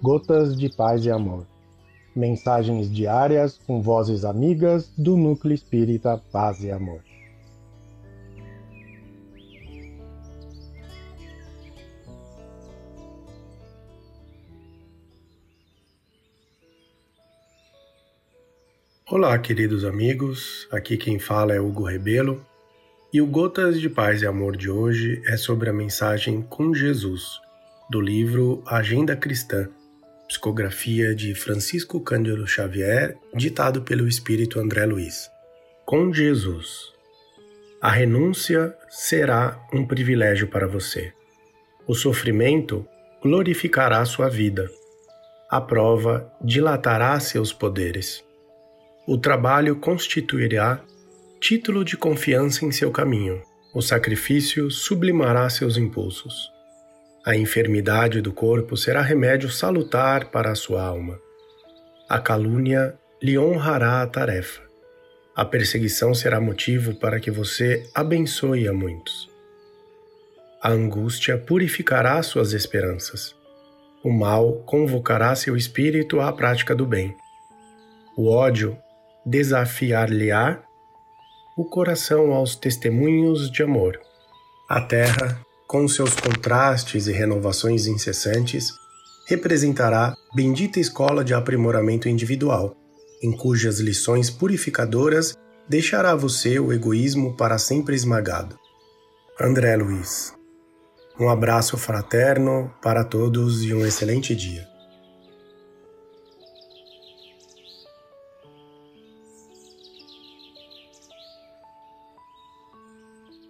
Gotas de Paz e Amor. Mensagens diárias com vozes amigas do Núcleo Espírita Paz e Amor. Olá, queridos amigos. Aqui quem fala é Hugo Rebelo. E o Gotas de Paz e Amor de hoje é sobre a mensagem com Jesus, do livro Agenda Cristã, psicografia de Francisco Cândido Xavier, ditado pelo espírito André Luiz. Com Jesus. A renúncia será um privilégio para você. O sofrimento glorificará sua vida. A prova dilatará seus poderes o trabalho constituirá título de confiança em seu caminho. O sacrifício sublimará seus impulsos. A enfermidade do corpo será remédio salutar para a sua alma. A calúnia lhe honrará a tarefa. A perseguição será motivo para que você abençoe a muitos. A angústia purificará suas esperanças. O mal convocará seu espírito à prática do bem. O ódio desafiar-lhe-á o coração aos testemunhos de amor. A terra, com seus contrastes e renovações incessantes, representará bendita escola de aprimoramento individual, em cujas lições purificadoras deixará você o egoísmo para sempre esmagado. André Luiz. Um abraço fraterno para todos e um excelente dia.